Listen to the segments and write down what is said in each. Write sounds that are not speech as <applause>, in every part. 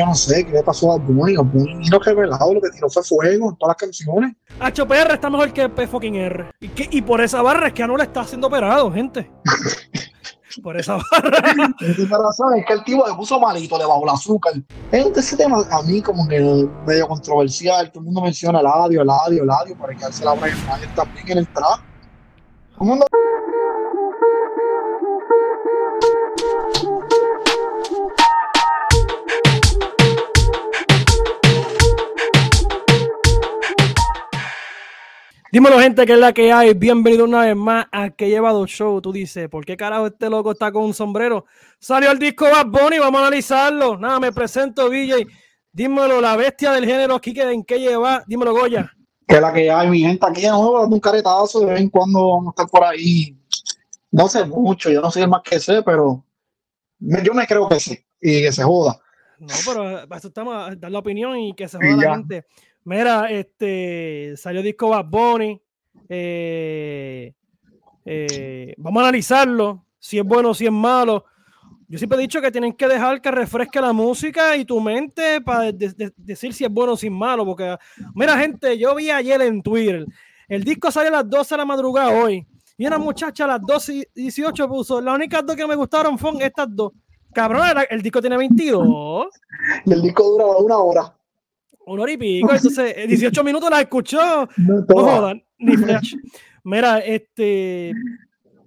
yo no sé qué le pasó a Bunny. Bunny ni lo revelado, lo que tiró fue fuego en todas las canciones. HPR está mejor que P fucking R. Y, que, y por esa barra es que Anuel está siendo operado, gente. <laughs> por esa barra. es que el tipo le puso malito, le bajó el azúcar. ese tema a mí como que medio controversial. Todo el mundo menciona el audio, el audio, el audio, para quedarse la Brian Mayer también en el trap. ¿Cómo no? Dímelo, gente, que es la que hay. Bienvenido una vez más a Que Llevado Show. Tú dices, ¿por qué carajo este loco está con un sombrero? Salió el disco Bad Bunny, vamos a analizarlo. Nada, me presento, DJ. Dímelo, la bestia del género aquí, que ¿en qué lleva? Dímelo, Goya. Que es la que hay, mi gente, aquí de nuevo dando un caretazo. De vez en cuando vamos a estar por ahí. No sé mucho, yo no sé más que sé, pero yo me creo que sí y que se joda. No, pero estamos a dar la opinión y que se joda la gente. Mira, este salió disco Bad Bunny. Eh, eh, vamos a analizarlo. Si es bueno, si es malo. Yo siempre he dicho que tienen que dejar que refresque la música y tu mente para decir si es bueno o si es malo. Porque, mira, gente, yo vi ayer en Twitter. El disco sale a las 12 de la madrugada hoy. Y una muchacha a las 12 y 18 puso. Las únicas dos que me gustaron fueron estas dos. Cabrón, el disco tiene 22. Y el disco dura una hora una hora y pico, entonces <laughs> 18 minutos la escuchó. No, jodan, ni <laughs> flash. Mira, este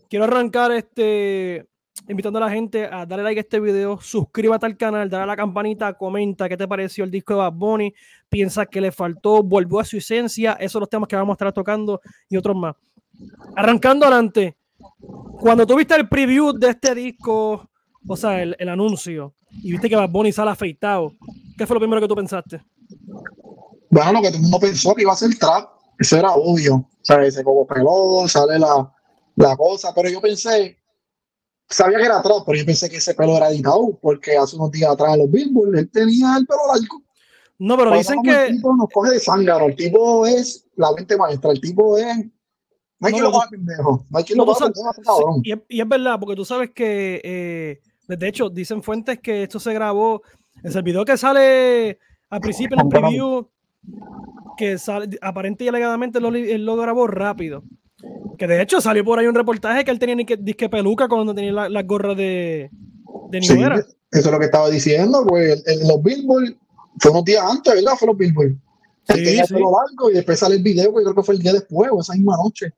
quiero arrancar este invitando a la gente a darle like a este video, suscríbete al canal, dale a la campanita, comenta qué te pareció el disco de Bad Bunny, piensa que le faltó, volvió a su esencia, esos son los temas que vamos a estar tocando y otros más. Arrancando adelante, cuando tuviste el preview de este disco, o sea, el, el anuncio, y viste que Bad Bunny sale afeitado, ¿qué fue lo primero que tú pensaste? Bueno, lo que todo el mundo pensó que iba a ser trap, eso era obvio. O sea, se como peló, sale la, la cosa, pero yo pensé, sabía que era trap, pero yo pensé que ese pelo era editado, porque hace unos días atrás en los Billboard él tenía el pelo largo. No, pero dicen que. El tipo nos coge de zángaro, el tipo es la mente maestra, el tipo es. No hay quien lo haga pendejo, no hay quien lo haga pendejo, y, y, es verdad, porque tú sabes que, eh, de hecho, dicen fuentes que esto se grabó, el video que sale al principio en el preview, que sale, aparente y alegadamente lo, él lo grabó rápido. Que de hecho salió por ahí un reportaje que él tenía ni que, disque peluca cuando tenía las la gorras de, de sí, Eso es lo que estaba diciendo, pues en los Billboard, fue unos días antes, ¿verdad? Fue los Billboard. Él sí, tenía sí. pelo largo y después sale el video, que creo que fue el día después o esa misma noche.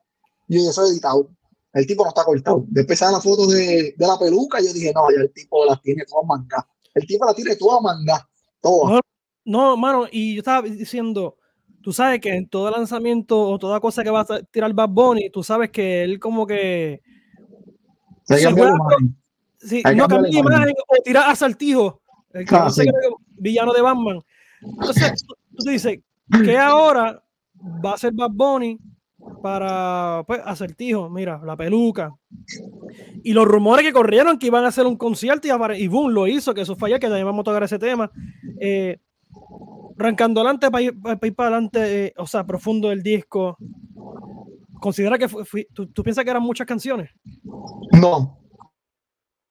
Y eso editado. El tipo no está cortado. Después sale la foto de, de, la peluca y yo dije, no, ya el tipo las tiene todas mangas. El tipo la tiene todas mangas. Todas. No, mano, y yo estaba diciendo, tú sabes que en todo lanzamiento o toda cosa que va a tirar Bad Bunny, tú sabes que él como que... Se sí, sí, no cambia imagen o tira asaltijo. El que ah, no sí. villano de Batman. Entonces, tú, tú dices que ahora va a ser Bad Bunny para pues, acertijo, mira, la peluca. Y los rumores que corrieron que iban a hacer un concierto y, y boom, lo hizo, que eso fue ayer, que también vamos a tocar ese tema. Eh, Rancando adelante para ir, para, ir para adelante, eh, o sea, profundo el disco. ¿Considera que tú, tú, piensas que eran muchas canciones? No.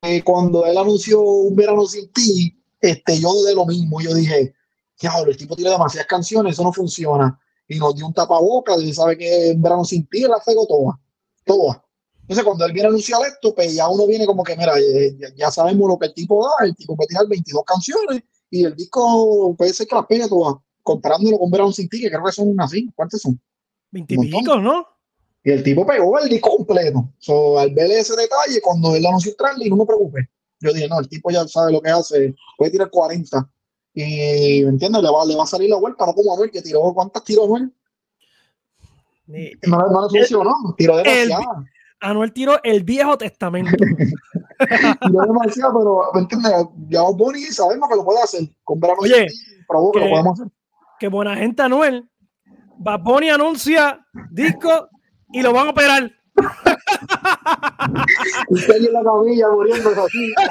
Eh, cuando él anunció Un verano sin ti, este, yo de lo mismo. Yo dije, diablo, el tipo tiene demasiadas canciones, eso no funciona. Y nos dio un tapabocas y sabe que Un verano sin ti la pegó toda. Toda. Entonces, cuando él viene a anunciar esto, pues ya uno viene como que, mira, eh, ya, ya sabemos lo que el tipo da. El tipo puede tirar 22 canciones y el disco puede ser que las pegue todas, comparándolo con Sin Ti, que creo que son así. ¿Cuántos son? 20 pico, ¿no? Y el tipo pegó el disco completo. So, al ver ese detalle, cuando él anunció y no me preocupe. Yo dije, no, el tipo ya sabe lo que hace, puede tirar 40. Y, ¿me entiendes? Le va, le va a salir la vuelta, no como a ver que tiró, ¿cuántas tiró Anuel? No, no le funcionó, tiró demasiado. Anuel tiró el Viejo Testamento. <laughs> <laughs> tiró demasiado, pero ¿me entiendes? Ya Bonnie sabemos que lo puede hacer. Compramos Oye, probó que, que, lo podemos hacer. Qué buena gente Anuel. Bad Bunny anuncia disco y lo van a operar. <laughs> Usted en la camilla muriéndose así. <laughs>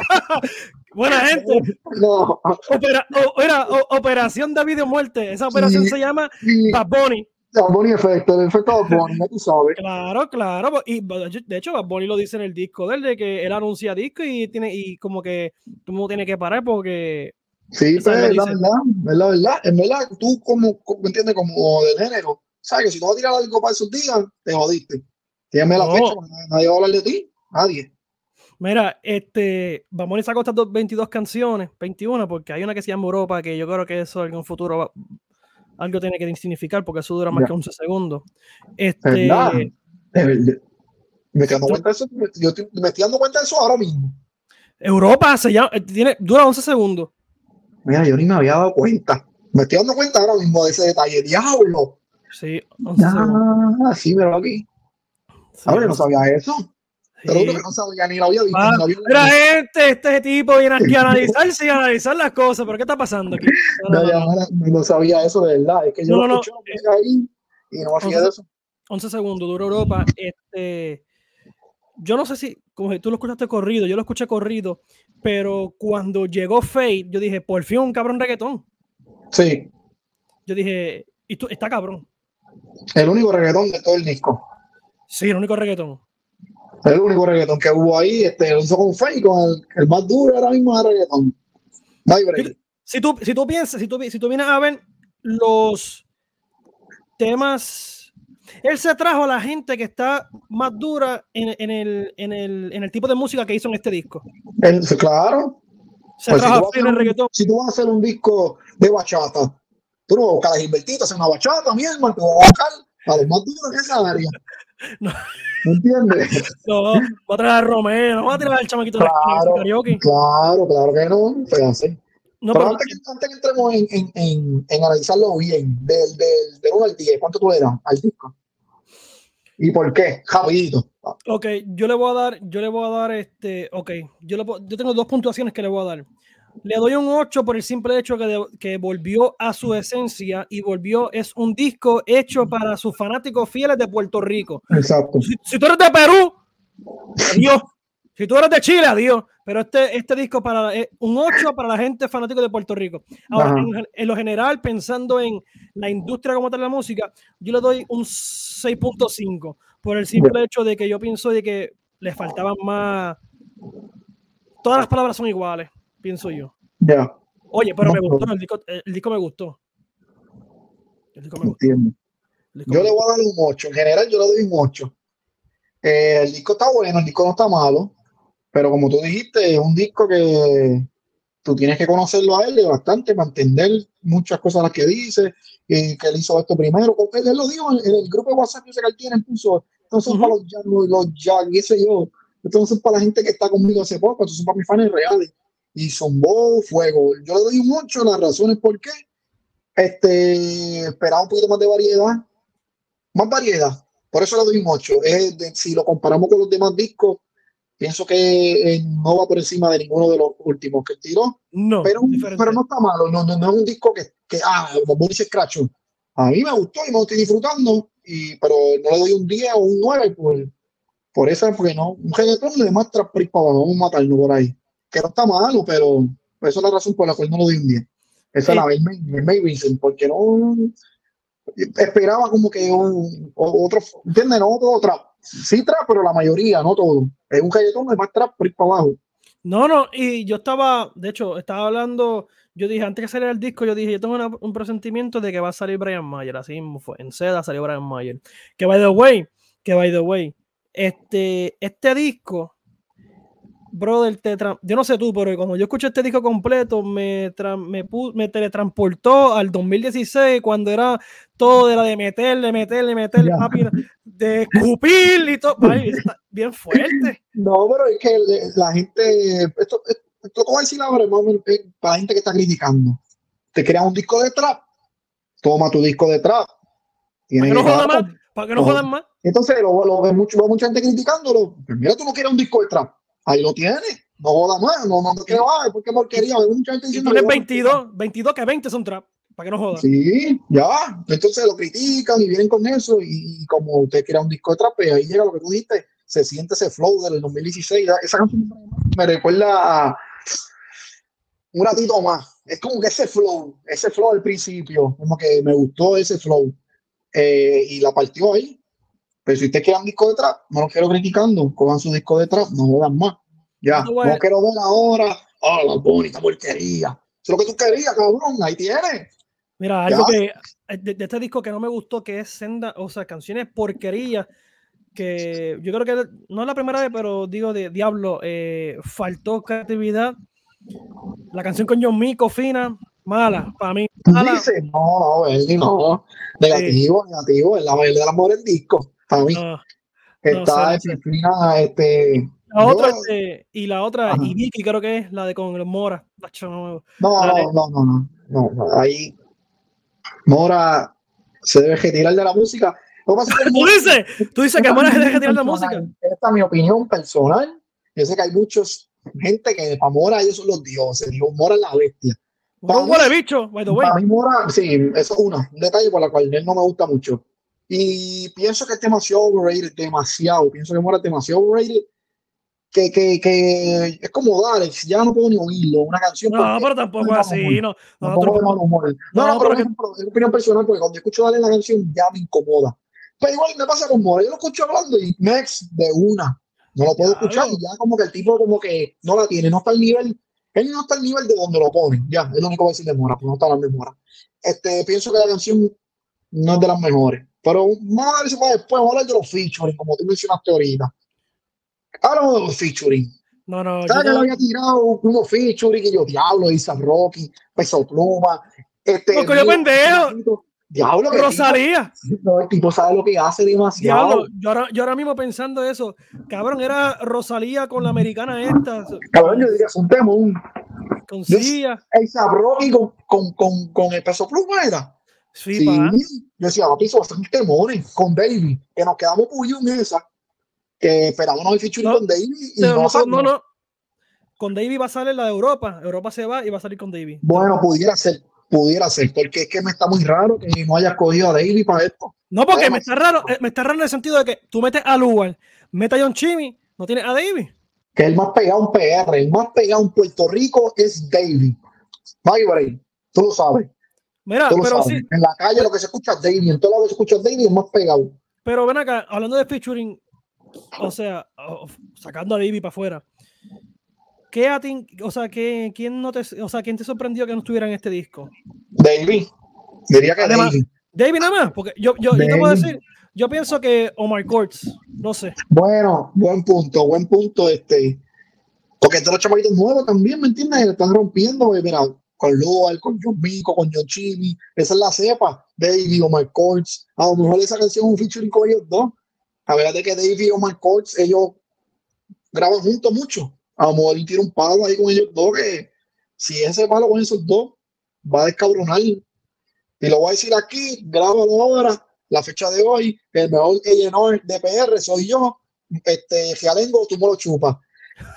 Buena gente. No. Opera, o, era, o, operación de video muerte. Esa operación sí, se llama sí. Bad Bunny. Bad Bunny efecto, el efecto Bad Bunny, tú sabes. Claro, claro. Y de hecho, Bad Bunny lo dice en el disco de él, de que él anuncia disco y tiene, y como que tú no tienes que parar porque Sí, pero es la verdad, es la verdad, es verdad, tú como, ¿me entiendes? Como del género, sabes que si no vas a tirar algo para esos días, te jodiste. Tienes la fecha, nadie va a hablar de ti, nadie. Mira, este, vamos a sacar estas 22 canciones, 21, porque hay una que se llama Europa, que yo creo que eso en un futuro algo tiene que significar, porque eso dura más que 11 segundos. Este, me estoy dando cuenta de eso, yo me estoy dando cuenta de eso ahora mismo. Europa se llama, tiene, dura 11 segundos. Mira, yo ni me había dado cuenta. Me estoy dando cuenta ahora mismo de ese detalle. Diablo. Sí, ah, sí, mira aquí. Sí, a ver, no sabía eso. Pero sí. que no sabía ni lo había visto. Ah, mira, gente, este tipo viene aquí a <laughs> analizarse y a analizar las cosas. ¿Pero qué está pasando aquí? No, no, no, no sabía eso de verdad. Es que yo lo escuché ahí y no me hacía de eso. 11 segundos, dura Europa. Este, yo no sé si, como tú lo escuchaste corrido, yo lo escuché corrido, pero cuando llegó Fate, yo dije, por fin un cabrón reggaetón. Sí. Yo dije, y tú, está cabrón. El único reggaetón de todo el disco. Sí, el único reggaetón. El único reggaetón que hubo ahí, este, lo hizo con Fate, con el, el, más duro ahora mismo es reggaetón. No hay Si tú, si tú piensas, si tú, si tú vienes a ver los temas él se trajo a la gente que está más dura en, en, el, en, el, en el, tipo de música que hizo en este disco. claro. Se pues trajo si, tú el reggaetón. si tú vas a hacer un disco de bachata, tú no vas a buscar a Gilbertito, hacer una bachata, mi hermano, tú vas a buscar a los más duros en esa área. No. ¿Me entiendes? <laughs> No, va a traer a Romero, no va a traer al chamaquito claro, de karaoke. Claro, claro que no. No, pero, pero antes, que, antes, que, entremos en, en, en, en analizarlo bien, del, del, del 1 al 10, ¿cuánto tú le das al disco? ¿Y por qué? Rapidito. Ok, yo le voy a dar, yo le voy a dar este, ok, yo, le, yo tengo dos puntuaciones que le voy a dar. Le doy un 8 por el simple hecho que, de, que volvió a su esencia y volvió, es un disco hecho para sus fanáticos fieles de Puerto Rico. Exacto. Si, si tú eres de Perú, adiós. Si tú eres de Chile, adiós. Pero este, este disco para eh, un 8 para la gente fanática de Puerto Rico. Ahora, en, en, lo general, pensando en la industria como tal de la música, yo le doy un 6.5 por el simple yeah. hecho de que yo pienso de que le faltaban más. Todas las palabras son iguales, pienso yo. Ya. Yeah. Oye, pero no, me gustó, el disco, el disco me gustó. El disco me gustó. Entiendo. Disco yo me le voy a dar un 8. En general, yo le doy un 8. Eh, el disco está bueno, el disco no está malo. Pero como tú dijiste, es un disco que tú tienes que conocerlo a él bastante para entender muchas cosas las que dice, y que él hizo esto primero. Él, él lo dijo en, el grupo de WhatsApp que él tiene, puso, entonces uh -huh. para los Jack, los Jack, y ese yo, entonces para la gente que está conmigo hace poco, entonces para mis fans reales. Y zumbó fuego. Yo le doy un 8, las razones por qué. Este, esperaba un poquito más de variedad. Más variedad. Por eso le doy un 8. Es de, si lo comparamos con los demás discos, Pienso que eh, no va por encima de ninguno de los últimos que tiró. No, pero, pero no está malo. No, no, no, es un disco que, que ah, como dice Scratch. A mí me gustó y me estoy disfrutando, y, pero no le doy un 10 o un 9 por, por eso, porque no. Un reggaetón le demuestra para vamos a matarlo por ahí. Que no está malo, pero esa es la razón por la cual no le doy un 10. Esa es la May Vincent, porque no esperaba como que un, otro, ¿entiendes? No otro trap. Sí trap, pero la mayoría, no todo. Es un reggaetón de más trap por ir para abajo. No, no, y yo estaba, de hecho, estaba hablando, yo dije, antes que saliera el disco, yo dije, yo tengo una, un presentimiento de que va a salir Brian Mayer, así mismo fue, en seda salió Brian Mayer. Que by the way, que by the way, este, este disco, brother, te yo no sé tú, pero como yo escuché este disco completo, me, me, me, teletransportó al 2016, cuando era todo de la de meterle, meterle, meterle, yeah. papi, de escupir y todo. Ay, <laughs> está bien fuerte. No, pero es que la gente, esto, esto, a decir ahora, para la gente que está criticando. Te creas un disco de trap, toma tu disco de trap. ¿Para que no jodan más? ¿Para que no jodan más? Entonces, lo, lo, lo, mucho, mucha gente criticándolo. Pues mira, tú no quieres un disco de trap ahí lo tienes. No joda más, no, no, no quiero, ay, porque porquería. Hay mucha gente diciendo. Si 22, 22 que 20 son trap, para que no joda. Sí, ya. Entonces lo critican y vienen con eso. Y, y como usted quiera un disco de trap, pues ahí llega lo que tú dijiste, se siente ese flow del 2016. Esa canción me recuerda a un ratito más. Es como que ese flow, ese flow al principio, como que me gustó ese flow. Eh, y la partió ahí. Pero si usted quiere un disco de trap, no lo quiero criticando, cojan su disco de trap, no jodan más. Ya, no, no quiero ver ahora, oh, la bonita porquería. es lo que tú querías, cabrón, ahí tienes. Mira, algo que eh, de, este disco que no me gustó, que es senda, o sea, canciones porquería, que yo creo que no es la primera vez, pero digo de Diablo, eh, faltó creatividad. La canción con John Mico, fina, mala, para mí. Mala. Dice, no, no, no, negativo, negativo, el, el del amor del disco, para mí. Está no este, la otra, este, y la otra, y Vicky creo que es la de con el Mora. No, no, no, no, no, no, ahí Mora se debe retirar de la música. <laughs> ¿Tú dices? ¿Tú dices que Mora se debe retirar de la música? Esta es mi opinión personal. Yo sé que hay muchos gente que para Mora ellos son los dioses. Digo, Mora es la bestia. Para un de bicho, by the way. Para mí Mora, sí, eso es uno, un detalle por el cual él no me gusta mucho. Y pienso que es demasiado overrated, demasiado. Pienso que Mora es demasiado overrated que, que, que es como dale, ya no puedo ni oírlo, una canción. No, pero tampoco es así, no. No, no, no, pero es opinión personal, porque cuando escucho Dale la canción ya me incomoda. Pero igual me pasa con Mora, yo lo escucho hablando y next de una, no lo puedo escuchar y ya como que el tipo como que no la tiene, no está al nivel, él no está al nivel de donde lo pone, ya, es lo único que voy a decir de Mora, pues no está hablando de Mora. Este, pienso que la canción no es de las mejores, pero vamos a ver si después, vamos a hablar de los featuring, como tú mencionaste ahorita Hablamos de los featuring. No, no. ¿Sabes que le había tirado unos featuring y yo, diablo, Isa Rocky, Peso Pluma. Este, Porque yo pendejo. Diablo, que Rosalía. no, el tipo sabe lo que hace demasiado. Diablo, yo ahora, yo ahora mismo pensando eso, cabrón, era Rosalía con la americana esta. Cabrón, yo diría, es un temón. Con Sia. Isa Rocky con, con, con, con, el peso pluma era. Sí. Yo decía, papi, eso va a ser un temón con David, que nos quedamos muy en esa que esperamos no featuring con David y no, no, no, Con David va a salir la de Europa. Europa se va y va a salir con David. Bueno, pudiera ser, pudiera ser, porque es que me está muy raro que no hayas cogido a David para esto. No, porque me está raro, eh, me está raro en el sentido de que tú metes a Lugar, metes a John Chimmy, no tienes a David. Que el más pegado en PR, el más pegado en Puerto Rico es David. Bye, tú lo sabes. Mira, pero sí. En la calle lo que se escucha es David, en todo lado que se escucha es David, es más pegado. Pero ven acá, hablando de featuring, o sea, sacando a David para afuera. ¿Qué a ti, o sea, ¿qué, quién no te, o sea, quién te sorprendió que no estuviera en este disco? David. Diría que David. David nada más, porque yo, yo, yo te puedo decir, yo pienso que Omar Courts, no sé. Bueno, buen punto, buen punto, este. Porque todos los chamaquitos nuevos también, ¿me entiendes? Están rompiendo, mira, con Lual, con John con John esa es la cepa, David, Omar Courts, a lo mejor esa canción es un featuring con ellos dos, a ver de que Dave y Omar Courts, ellos graban juntos mucho. A lo mejor tiene un palo ahí con ellos dos que si ese palo con esos dos va a descabronar. Y lo voy a decir aquí, graba ahora, la fecha de hoy, el mejor llenó de PR soy yo, este Gialengo, tú me lo chupas.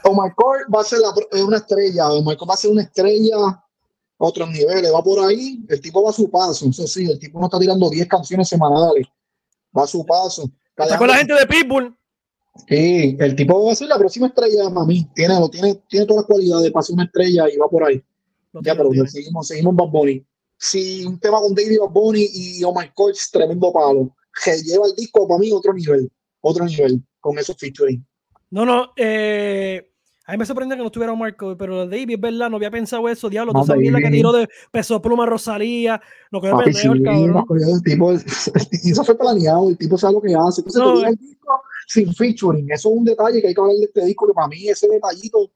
Omar Court va a ser una estrella, Omar Court va a ser una estrella otros niveles, va por ahí, el tipo va a su paso, eso sí, el tipo no está tirando 10 canciones semanales, va a su paso. Está con la gente de Pitbull. Sí, el tipo va a ser la próxima estrella, mami. Tiene, lo tiene, tiene todas las cualidades para ser una estrella y va por ahí. ya, pero seguimos, seguimos en Bad Bunny. Si un tema con David Bad Bunny y Omar Coach, tremendo palo. Que lleva el disco para mí otro nivel, otro nivel con esos featuring. No, no, eh, a mí me sorprende que no estuviera Marco, pero David, es verdad, no había pensado eso, diablo. tú sabías la que tiró de peso pluma Rosalía. No quedó pendejo el cabrón. El tipo, eso <laughs> fue planeado, el tipo sabe lo que hace. Entonces, no, el disco sin featuring. Eso es un detalle que hay que hablar de este disco, que para mí ese detallito,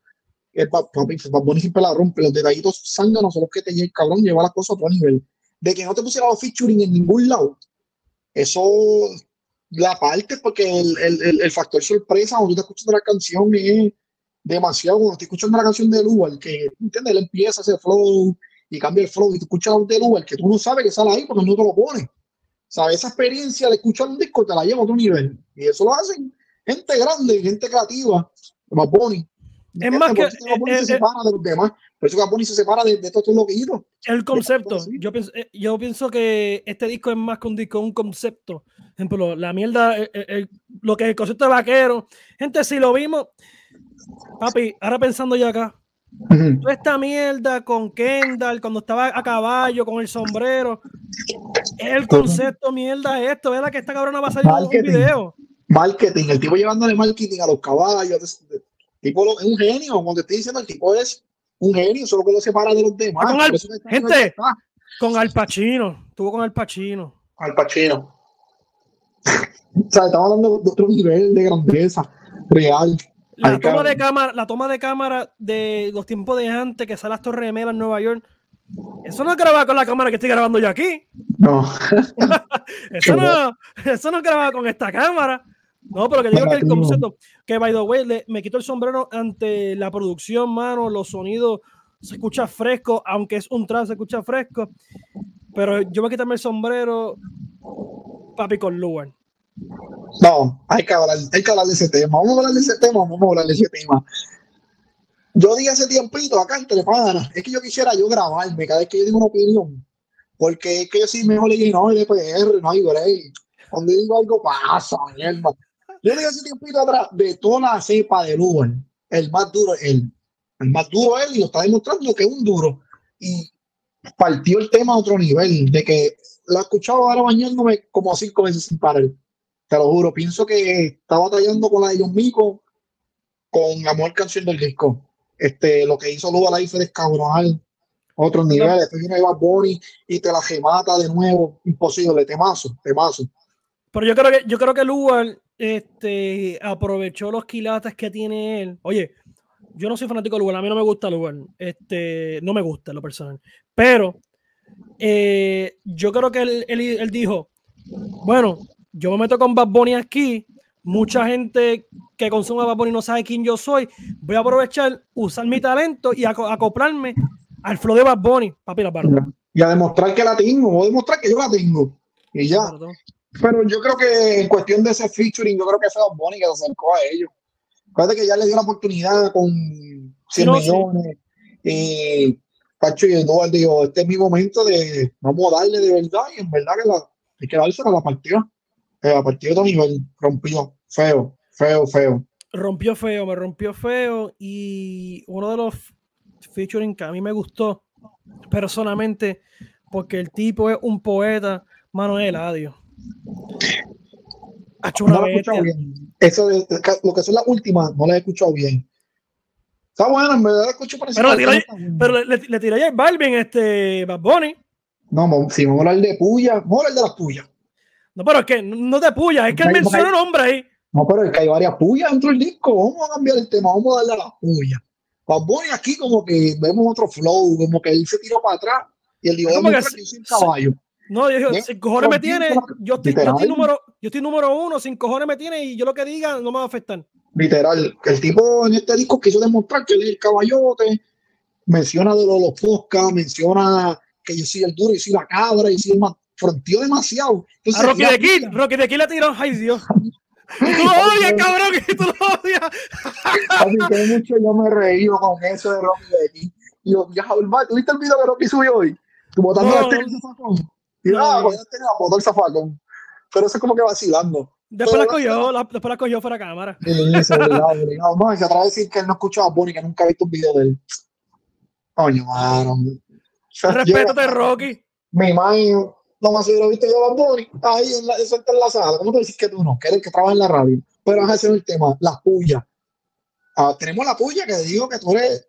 el papi, Bonnie siempre la rompe. Los detallitos zánganos son los que te el cabrón, lleva las cosas a otro nivel. De que no te pusiera los featuring en ningún lado. Eso la parte, porque el, el, el, factor sorpresa cuando tú te escuchas la canción es demasiado cuando estoy escuchando la canción de Lugar, que ¿entiendes? él empieza ese flow y cambia el flow y tú escuchas de Lugar que tú no sabes que sale ahí porque no te lo pone. ¿Sabes? Esa experiencia de escuchar un disco te la lleva a otro nivel. Y eso lo hacen gente grande, gente creativa, como Bonnie. Es más que. Por se separa de los demás. Por eso Bonnie se separa de, de estos loquitos. El concepto. Yo pienso, eh, yo pienso que este disco es más que un disco, un concepto. Por ejemplo, la mierda, lo que es el concepto de vaquero. Gente, si lo vimos, Papi, ahora pensando ya acá, esta mierda con Kendall, cuando estaba a caballo, con el sombrero, el concepto mierda esto, ¿verdad? Que esta cabrona va a salir en un video. Marketing, el tipo llevándole marketing a los caballos. El tipo es un genio, como te estoy diciendo, el tipo es un genio, solo que lo separa de los demás. Con Al, gente, con Al Pacino, estuvo con Al Pacino. Al Pacino. <laughs> o sea, estamos hablando de otro nivel de grandeza real. La toma, de cámara, la toma de cámara de los tiempos de antes que sale las Torres Gemelas en Nueva York. Eso no es grabar con la cámara que estoy grabando yo aquí. No. <laughs> eso, no eso no es grabar con esta cámara. No, pero que digo que el concepto, que by the way, me quito el sombrero ante la producción, mano, los sonidos se escucha fresco, aunque es un trance, se escucha fresco. Pero yo voy a quitarme el sombrero, papi, con Luan. No, hay que, hablar, hay de ese tema. Vamos a hablar de ese tema, vamos a hablar de ese tema. Yo dije hace tiempito acá entre panas, es que yo quisiera yo grabarme cada vez que yo digo una opinión, porque es que yo soy mejor y no hay DPR, no hay break. Cuando digo algo pasa, mierda. Yo dije hace tiempito atrás, de toda la cepa de Uber, el más duro es él. El más duro es él y lo está demostrando que es un duro. Y partió el tema a otro nivel, de que lo he escuchado ahora bañándome como cinco veces sin parar. Te lo juro, pienso que está batallando con la de John Mico, con la mejor canción del disco. Este, lo que hizo Luba Life es cabronal. Otros niveles. Después viene Eva Bonnie y te la gemata de nuevo. Imposible, temazo, temazo. Pero yo creo que, yo creo que Lugar este, aprovechó los quilates que tiene él. Oye, yo no soy fanático de Lugar, a mí no me gusta Lugar. Este, no me gusta lo personal. Pero eh, yo creo que él, él, dijo, bueno, yo me meto con Bad Bunny aquí, mucha gente que consume Bad Bunny no sabe quién yo soy, voy a aprovechar, usar mi talento y acoplarme al flow de Bad Bunny, papi, la Y a demostrar que la tengo, voy a demostrar que yo la tengo. Y ya. Pero yo creo que en cuestión de ese featuring, yo creo que fue Bad Bunny que se acercó a ellos. Acuérdate que ya le dio la oportunidad con 100 millones. Y Pacho y Eduardo dijo, este es mi momento de, vamos a darle de verdad. Y en verdad que la, hay que darse a la partió. Eh, a partir de otro nivel, rompió. Feo, feo, feo. Rompió feo, me rompió feo. Y uno de los featuring que a mí me gustó personalmente, porque el tipo es un poeta, Manuel Adiós. Ha hecho una no bien. Eso de, lo que son las últimas, no la he escuchado bien. Está bueno, en verdad la escucho Pero, le, pero le, le, tiré a Balvin, este Bad Bunny. No, si vamos a hablar de puya, vamos a hablar de las puyas. No, pero es que no te puya, es que él menciona un nombre ahí. No, pero es que hay varias puyas dentro del disco. Vamos a cambiar el tema, vamos a darle a las puyas. Bad Bunny aquí como que vemos otro flow, como que él se tiró para atrás y él dijo, que sin caballo. No, yo digo, sin cojones me tiene, yo estoy, yo estoy, número, yo estoy número uno, sin cojones me tiene y yo lo que diga no me va a afectar. Literal, el tipo en este disco quiso demostrar que él es el caballote, menciona de los, los menciona que yo soy el duro, y soy la cabra, y soy el más, fronteó demasiado. a Rocky de Kill, Rocky de Kill la tiró, ay Dios. <laughs> tú lo odias, cabrón, que tú lo odias. a mí que mucho yo me reí con eso de Rocky de Kill. Y yo, ya, ¿tú viste el video que Rocky subió hoy? Tú botando no, la y nada, pues ya tenía la foto del zafacón. Pero eso es como que vacilando. Después la cogió, la, después la cogió fuera cámara. Obligado, obligado. No, y se atreve a decir que él no escuchaba a Bonnie, que nunca ha visto un video de él. Coño, mano. Respétate, Rocky. Mi imagen, no más lo viste yo a Bonnie, ahí en la, está en la sala. ¿Cómo te dices que tú no? Que eres que trabaja en la radio. Pero ese es el tema, las pullas. Ah, tenemos la puya que digo que tú eres,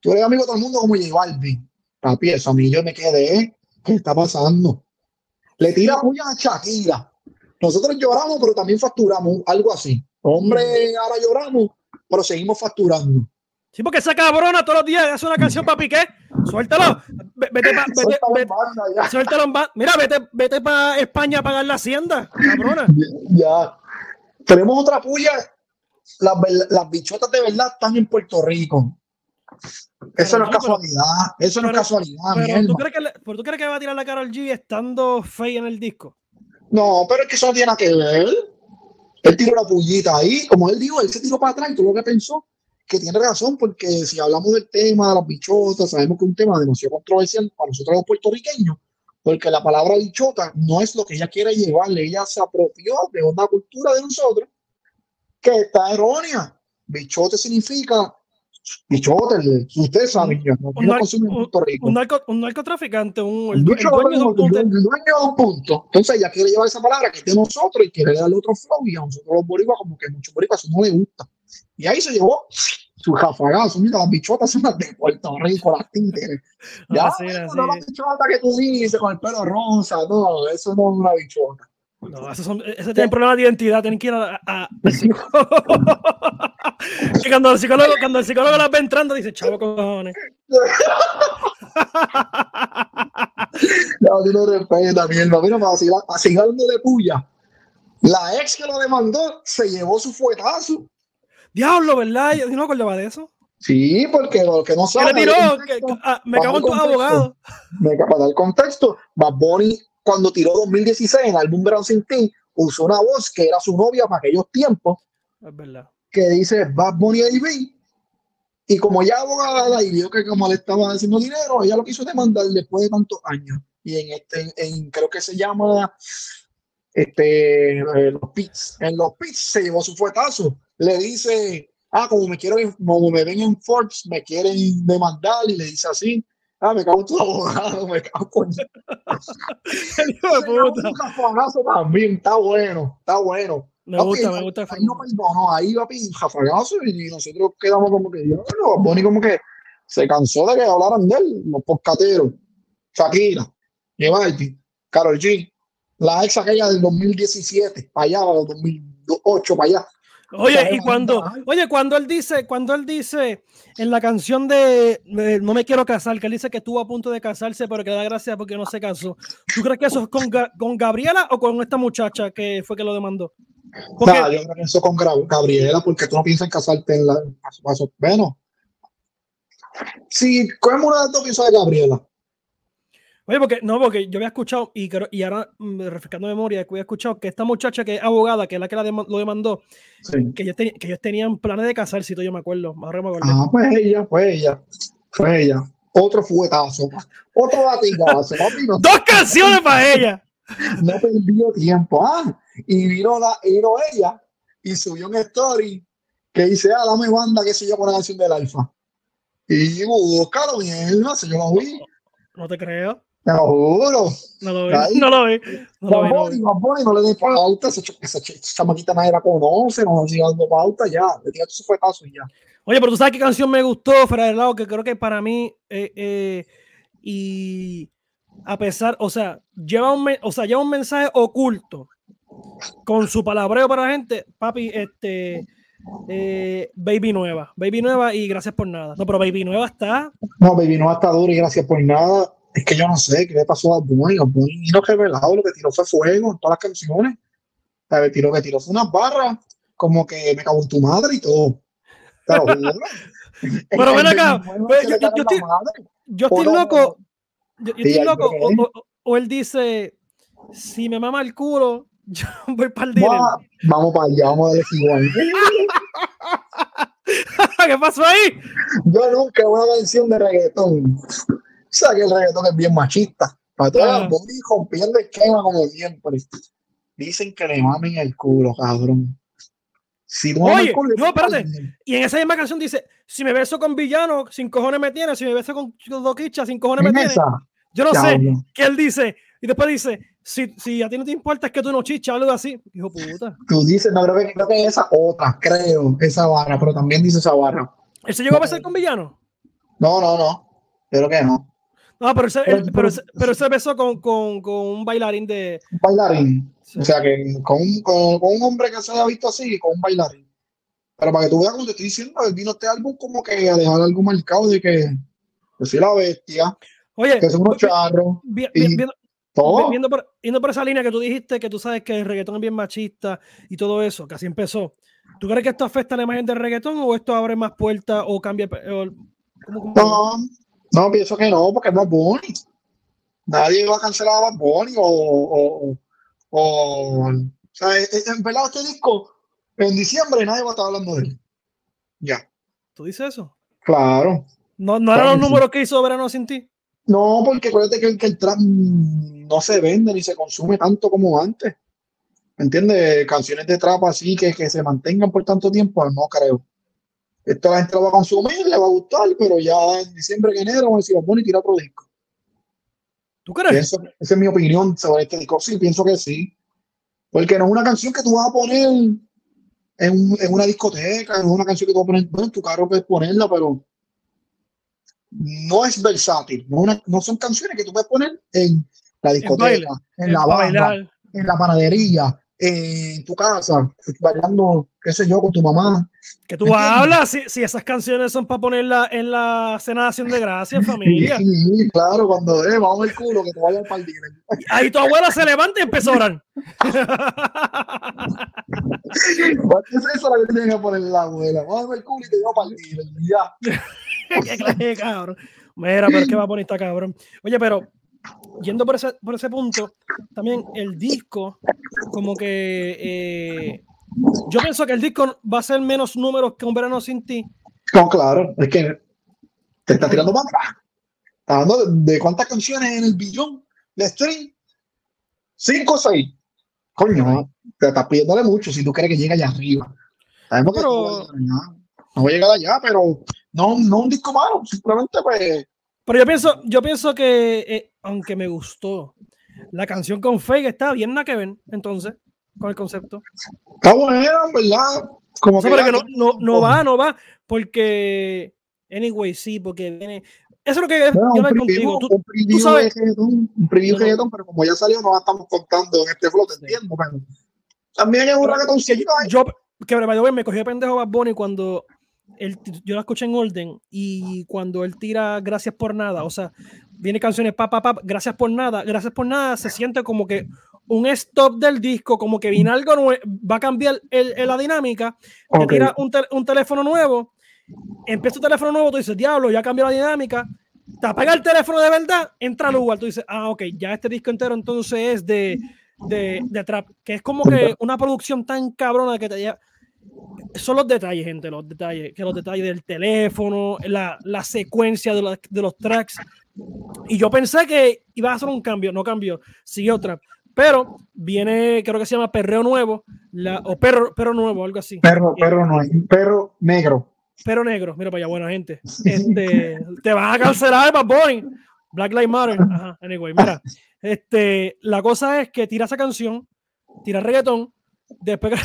tú eres amigo de todo el mundo como J Balvin. Papi, eso a mí yo me quedé ¿Qué está pasando? Le tira puya a Shakira. Nosotros lloramos, pero también facturamos, algo así. Hombre, ahora lloramos, pero seguimos facturando. Sí, porque esa cabrona todos los días hace una canción para Piqué. Suéltalo. Vete, pa, vete, vete, suéltalo en Mira, vete, vete para España a pagar la hacienda, cabrona. Ya. Tenemos otra puya. Las, las bichotas de verdad están en Puerto Rico. Eso no es casualidad. Eso no es casualidad. Pero, ¿tú crees, que, ¿tú crees que va a tirar la cara al G estando fey en el disco? No, pero es que eso no tiene nada que ver. Él tiró la pullita ahí. Como él dijo, él se tiró para atrás y todo lo que pensó que tiene razón, porque si hablamos del tema de las bichotas, sabemos que es un tema demasiado controversial para nosotros los puertorriqueños, porque la palabra bichota no es lo que ella quiere llevarle. Ella se apropió de una cultura de nosotros que está errónea. Bichote significa bichote, ustedes saben, no, un, un, narco, un, narcotraficante, un, el, dueño, de un punto. El dueño de un punto. Entonces ella quiere llevar esa palabra que es de nosotros y quiere darle otro flow y a nosotros los boricuas como que muchos boricuas no le gusta. Y ahí se llevó su jafagazo. Mira, las bichotas son las de Puerto Rico, las títeres. <laughs> Ya, Así era, no, así. la bichota que tú dices con el pelo rosa, no, eso no es una bichota. No, esos son, ese tienen problemas de identidad, tienen que ir a, a- al psicólogo. <laughs> que cuando el psicólogo, cuando el psicólogo las ve entrando, dice, chavo cojones. <laughs> No, tú no respetas, mi hermano. Mira, para seguir, para seguir de puya, la ex que lo demandó se llevó su fuetazo. Diablo, ¿verdad? Yo no me acordaba de eso. Sí, porque lo que no ¿Qué sabe. tiró? Que- ah, me cago en tus abogados. me- para dar contexto, Bad Bunny, cuando tiró 2016 en el álbum Verano Sin Ti, usó una voz que era su novia para aquellos tiempos, Es verdad. que dice Bad Bunny AB. Y como ella abogada y vio que como le estaba haciendo dinero, ella lo quiso demandar después de tantos años. Y en este, en, creo que se llama este, eh, los pits. En los pits se llevó su fuetazo. Le dice, ah, como me quiero, como me ven en Forbes, me quieren demandar. Y le dice así, ah, me cago en tu <laughs> abogado, me cago en <laughs> hijo de puta. también, está bueno, está bueno. Me gusta, me gusta. Ahí no perdonó, ahí va jafagazo y nosotros quedamos como que, yo, no, Bonnie como que se cansó de que hablaran de él, los poscateros. Shakira, Yevaldi, Carol G, la ex aquella del 2017, para allá, para el 2008, para allá. Oye, y cuando, oye, cuando él dice, cuando él dice en la canción de eh, No me quiero casar, que él dice que estuvo a punto de casarse, pero que da gracia porque no se casó. ¿Tú crees que eso es con, con Gabriela o con esta muchacha que fue que lo demandó? Porque, yo creo que eso con Gabriela, porque tú no piensas en casarte en la. Bueno, si cogemos una de dos, pienso de Gabriela. Oye, porque no, porque yo había escuchado y, y ahora mm, refrescando memoria, que había escuchado que esta muchacha que es abogada, que es la que la lo demandó, Sí. que ellos, que ellos tenían planes de casarse, yo me acuerdo. Ah, pues ella, pues ella, fue ella. Otro fuetazo, otro latigazo, <laughs> no, Dos canciones para ella. no perdió tiempo. Ah, y vino, la, y vino ella y subió un story que dice, ah, dame banda, que sé yo, con la canción del Alfa. Y búscalo, mierda, si yo lo vi, No te creo. Te lo juro. No lo vi. Ahí. No lo vi. No le dé pauta, esa, ch- esa, ch- esa chamaquita nadie la conoce, no sigue dando pauta, ya, le tira su fuetazo y ya. Oye, pero tú sabes qué canción me gustó, fuera del lado, que creo que para mí, eh, eh, y a pesar, o sea, lleva un, o sea, lleva un mensaje oculto con su palabreo para la gente, papi, este, eh, Baby Nueva, Baby Nueva y gracias por nada. No, pero Baby Nueva está, No, baby, no está duro y gracias por nada. Es que yo no sé qué le pasó a Bunny. Bunny no revelado, lo que tiró fue fuego en todas las canciones. O sea, tiró que tiró fue unas barras, como que me cago en tu madre y todo. Lo. <laughs> Pero ven acá, yo- estoy- yo estoy loco, yo, Sí, estoy loco, o, ver. o- o él dice, si me mama el culo, <laughs> yo voy para el dealer. Va- Vamos para allá, vamos a decir igual. <laughs> ¿Qué pasó ahí? Yo nunca una canción de reggaetón. Que el reggaetón es bien machista. Para todas las Bunny rompiendo el esquema como siempre. Dicen que le mamen el culo, cabrón. Si mamas Oye, culo, no, espérate. Y en esa misma canción dice, si me beso con villano, sin cojones me tiene, si me beso con doquicha, sin cojones me En tiene. Yo no sé qué él dice. Y después dice, si, si a ti no te importa es que tú no chichas, algo así. Hijo puta. Tú dices, no, creo que, creo que esa otra, creo, esa barra, pero también dice esa barra. ¿Él se llegó a besar con villano? No, no, no. Creo que no. No, pero, ese- Pero- él- pero, pero- pero se besó con, con, con un bailarín de... Un bailarín. O sea que con un, con, con un hombre que se haya visto así, con un bailarín. Pero para que tú veas como te estoy diciendo, él vino este álbum como que a dejar algo marcado de que yo soy la bestia, Oye, que son unos charros, vi- y- vi- todo. viendo por, yendo por esa línea que tú dijiste, que tú sabes que el reggaetón es bien machista y todo eso, que así empezó. ¿Tú crees que esto afecta la imagen del reggaetón o esto abre más puertas o cambia? o- ¿cómo- cómo- No, no, pienso que no, porque es Bad Bunny. Nadie va a cancelar a Bad Bunny o, o, o, o- sea, en- en verdad este disco, en diciembre nadie va a estar hablando de él. Ya, ¿Tú dices eso? claro. ¿No, no eran los números que hizo Verano sin ti? No, porque acuérdate que, que el trap no se vende ni se consume tanto como antes. ¿Me entiendes? Canciones de trap así que, que se mantengan por tanto tiempo, no creo. Esto la gente lo va a consumir, le va a gustar, pero ya en diciembre, en enero, vamos a decir, Bad Bunny tira otro disco. ¿Tú crees? Esa es mi opinión sobre este disco. Sí, pienso que sí. Porque no es una canción que tú vas a poner en, en, una discoteca, en una canción que tú poner, bueno, en tu carro puedes ponerla, pero no es versátil. No, una, no son canciones que tú puedes poner en la discoteca, en, la banda, en la panadería, en tu casa, bailando, qué sé yo, con tu mamá. Que tú hablas si, si, esas canciones son para ponerla en la cena de acción de gracias, familia. Sí, claro, cuando eh, vamos el culo, que te vaya al partido. Ahí tu abuela se levanta y empezó a orar. ¿Qué es eso la que tiene que poner la abuela? Vamos el culo y te llevo a partir. Ya. <laughs> Qué clase, cabrón. Mira, pero qué va a poner esta cabrón. Oye, pero yendo por ese, por ese punto, también el disco, como que eh, yo pienso que el disco va a ser menos números que un verano sin ti. No, claro, es que te está tirando más atrás. Hablando de, de, cuántas canciones en el billón de stream. Cinco o seis. Coño, te estás pidiéndole mucho si tú quieres que llegue allá arriba. Sabemos que pero, no, no voy a llegar allá, pero no, no un disco malo, simplemente pues pero yo pienso, yo pienso que, eh, aunque me gustó, la canción con Fake está bien nada que ver, entonces, con el concepto. Está buena, ¿verdad? Como que, no, no, no, va, no va, porque, anyway, sí, porque viene. Eso es lo que bueno, yo un contigo. Tú, un preview, tú sabes, un preview reggaeton, pero como ya salió, no la estamos contando en este flow, te sí. entiendo, pero también es un reggaeton. Yo, que me cogí de pendejo Bad Bunny cuando él, yo la escuché en orden y cuando él tira Gracias por nada, o sea, viene canciones pa, pa, pa, Gracias por nada, Gracias por nada, se siente como que un stop del disco, como que viene algo nuevo, va a cambiar el, el, la dinámica, okay. te tira un, te, un, teléfono nuevo, empieza un teléfono nuevo, tú dices, diablo, ya cambió la dinámica, te apaga el teléfono de verdad, entra al Google, tú dices, ah, ok, ya este disco entero entonces es de, de, de trap, que es como que una producción tan cabrona que te lleva son los detalles, gente, los detalles, que los detalles del teléfono, la, la secuencia de, la, de, los tracks. Y yo pensé que iba a hacer un cambio, no cambió, siguió otra. Pero viene, creo que se llama Perreo Nuevo, la, o Perro, perro Nuevo, algo así. Perro, perro nuevo, perro negro. Perro negro, mira para allá, buena gente. <laughs> Este, te vas a cancelar, Bad Boy. Black Lives Matter. Ajá, anyway, mira. Este, la cosa es que tira esa canción, tira reggaetón, Después que.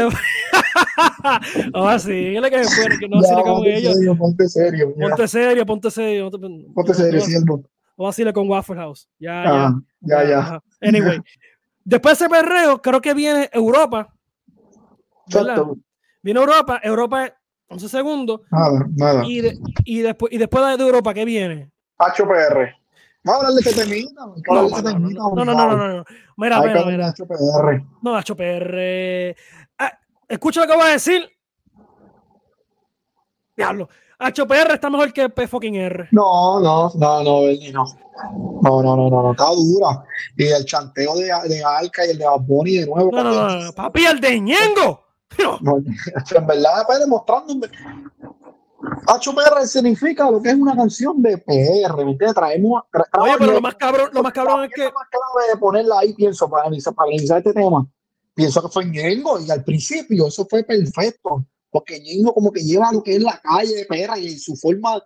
<laughs> <laughs> oh, sí, es que se puede, que no ya, como ellos. Serio, ponte serio. Ponte serio, ponte serio. Ponte, serio, siervo. Vamos a decirle con Waffle House. Ya, ah, ya. Ya, ya. Anyway. Después de ese perreo, creo que viene Europa. Viene Europa, Europa 11 segundos. Nada, nada. Y, de, y, después, y después de Europa, ¿qué viene? HPR. Vamos a hablar de temita. No, no, no, no, no, no, no. Mira, mira, mira. HPR. No, HPR. Ah, escucha lo que voy a decir. Diablo. HPR está mejor que P fucking R. No, no, no, no, Bernie, no. No, no, no, no, no, está dura. Y el chanteo de, de Alca y el de Baboni de nuevo. No, no, no, papi, el de Ñengo. No. no, <laughs> en verdad, demostrando HPR significa lo que es una canción de PR, ¿me entiendes? Traemos. Tra Oye, pero lo más cabrón, lo más cabrón es que. Lo más clave de ponerla ahí, pienso, para analizar, para analizar este tema, pienso que fue Ñengo y al principio eso fue perfecto, porque Ñengo como que lleva lo que es la calle de PR y su forma.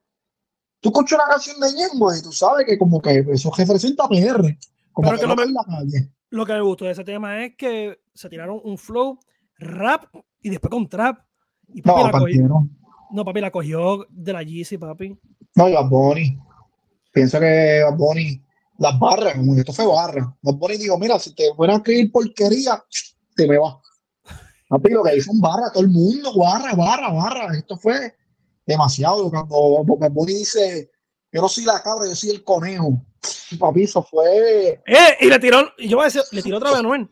Tú escuchas una canción de Ñengo y tú sabes que como que eso representa PR. Como pero que, que lo, me, la calle. lo que me gustó de ese tema es que se tiraron un flow rap y después con trap. Y no, partieron. No, papi, la cogió de la Yeezy, papi. No, y Bad Bunny. Pienso que Bad Bunny, las barras, como esto fue barra. Bad Bunny dijo, mira, si te fuera a escribir porquería, te me va. Papi, lo que hizo un barra, todo el mundo, barra, barra, barra. Esto fue demasiado. Cuando Bad Bunny dice, yo no soy la cabra, yo soy el conejo. Papi, eso fue... Eh, y le tiró, yo voy a decir, le tiró otra vez a Noel.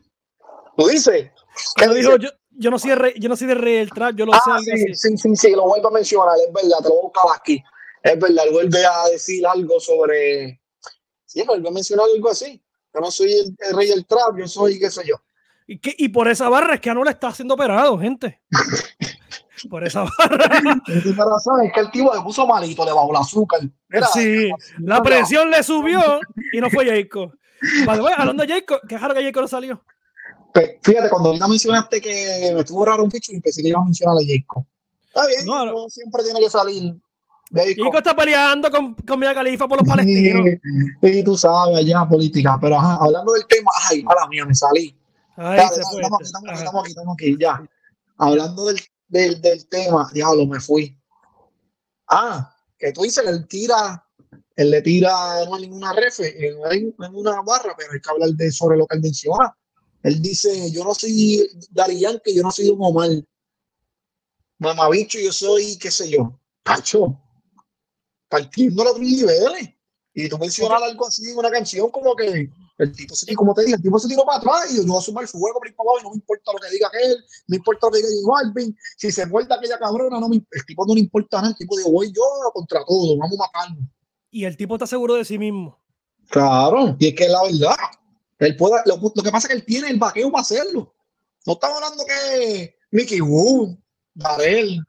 ¿Tú dices? ¿Qué dijo? Yo, yo no soy rey, yo no soy de rey del trap, yo lo ah, sé. Sí, sí, sí, sí, lo vuelvo a mencionar, es verdad, te lo voy a buscar aquí. Es verdad, él vuelve a decir algo sobre. Sí, vuelve a mencionar algo así. Yo no soy el, el rey del trap, yo soy, qué sé yo. Y, que, y por esa barra es que no le está haciendo operado, gente. <laughs> por esa barra. es que el tipo le puso malito, le bajó el azúcar. Sí, la presión le subió y no fue Jacob. Vale, bueno, hablando de Jacob, qué raro que Jacob no salió. Fíjate, cuando ahorita mencionaste que me estuvo raro un ficho, pensé que iba a mencionar a Jacob. Está bien, no, no. siempre tiene que salir. Jacob está peleando con, con Mia Califa por los palestinos. Y, tú sabes, allá política. Pero ajá, hablando del tema, ay, mala mía, me salí. estamos, aquí, estamos, aquí, estamos aquí, ya. Hablando del, del, del tema, diablo, me fui. Ah, que tú dices que él tira, él le tira no hay ninguna refe, no hay ninguna barra, pero hay que hablar de sobre lo que él menciona. Él dice, yo no soy Dari Yankee, yo no soy un Omar. Mamabicho, yo soy, qué sé yo, Pacho. Partiendo los niveles. Y tú mencionas algo así en una canción como que el tipo se como te dije, el tipo se tiró para atrás y yo, voy a sumar el fuego por y no me importa lo que diga él, no importa lo que diga Marvin, si se muerta aquella cabrona, no me, el tipo no le importa nada, el tipo dijo, voy yo contra todo, vamos a matarnos. Y el tipo está seguro de sí mismo. Claro, y es que es la verdad. Él puede, lo, que pasa es que él tiene el vaqueo para hacerlo. No estamos hablando que Mickey Wu, Darel,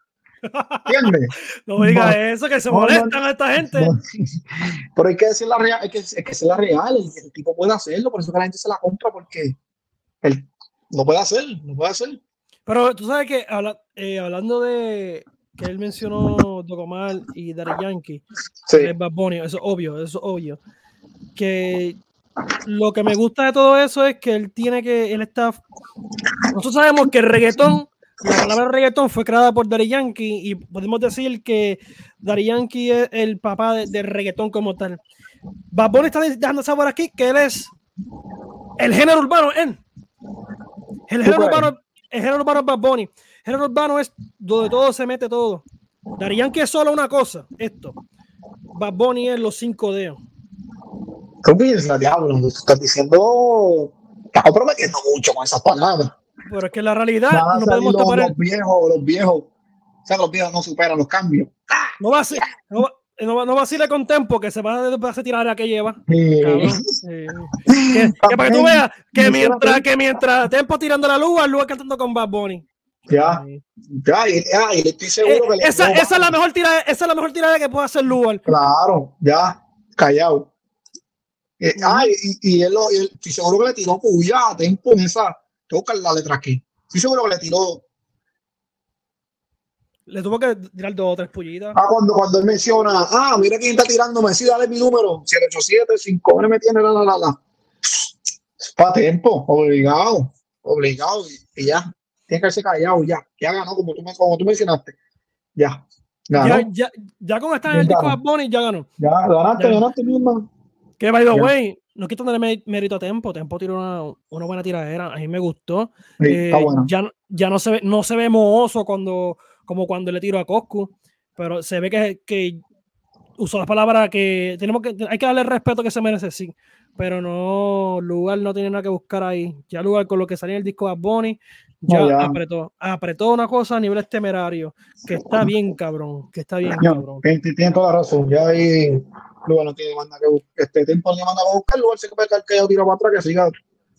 ¿Entiendes? <laughs> no diga eso, que se molestan a esta gente. <laughs> Pero hay que decir la real, hay que, hay que ser la real, el, tipo puede hacerlo, por eso que la gente se la compra, porque él no puede hacer, no puede hacer. Pero tú sabes que eh, hablando de que él mencionó Docomal y Daddy Yankee, sí. Bad Bunny, eso es obvio, eso es obvio. Que lo que me gusta de todo eso es que él tiene que, él está, nosotros sabemos que el reggaetón la palabra reggaetón fue creada por Daddy Yankee y podemos decir que Daddy Yankee es el papá del reggaetón como tal. Bad Bunny está dejando saber aquí que él es el género urbano, él. El género urbano, el género urbano es Bad Bunny. El género urbano es donde todo se mete todo. Daddy Yankee es solo una cosa, esto. Bad Bunny es los cinco dedos. ¿Qué piensas, diablo? Estás diciendo, estás prometiendo mucho con esas palabras. Pero es que la realidad no podemos los, los viejos, los viejos, o sea, los viejos no superan los cambios. No va a ser, no va, no, no va a ser con tempo que se va a tirar a que lleva. Que, para que tú veas que mientras, que mientras Tempo tirando la luz, Lua cantando con Bad Bunny. Ya, ya, ya, y estoy seguro eh, que esa, esa, es la mejor tirada, esa es la mejor tirada que puede hacer Lugar. Claro, ya, callado. Eh, ah, y, y, él, él, estoy seguro que le tiró puya a Tempo en esa, tengo que la letra aquí. Estoy seguro que le tiró. Le tuvo que tirar dos o tres pullitas. Ah, cuando, cuando él menciona, ah, mira quién está tirándome, sí, dale mi número, 787, 5 me tiene la la la la. Para tiempo, obligado, obligado, y, ya. Tiene que haberse callado, ya. Ya ganó, como tú, como tú mencionaste. Ya. Ya, ya, ya con estar en el disco de Bonnie, ya ganó. Ya, ganaste, ganaste misma. Que by the way, no quito darle mérito a Tempo. Tempo tiró una, una, buena tiradera. A mí me gustó. Eh, ya, ya no se ve, no se ve mohoso cuando, como cuando le tiro a Coscu, pero se ve que, que usó las palabras que tenemos que hay que darle el respeto que se merece, sí. Pero no, lugar no tiene nada que buscar ahí. Ya lugar con lo que salía en el disco de Bonnie, ya, apretó. Apretó una cosa a nivel temerario, que está bien, cabrón. Que está bien, cabrón. Tiene toda la razón. Ya ahí luego no tiene manda que este tiempo le manda a buscar, luego se puede que yo tiro para atrás, que siga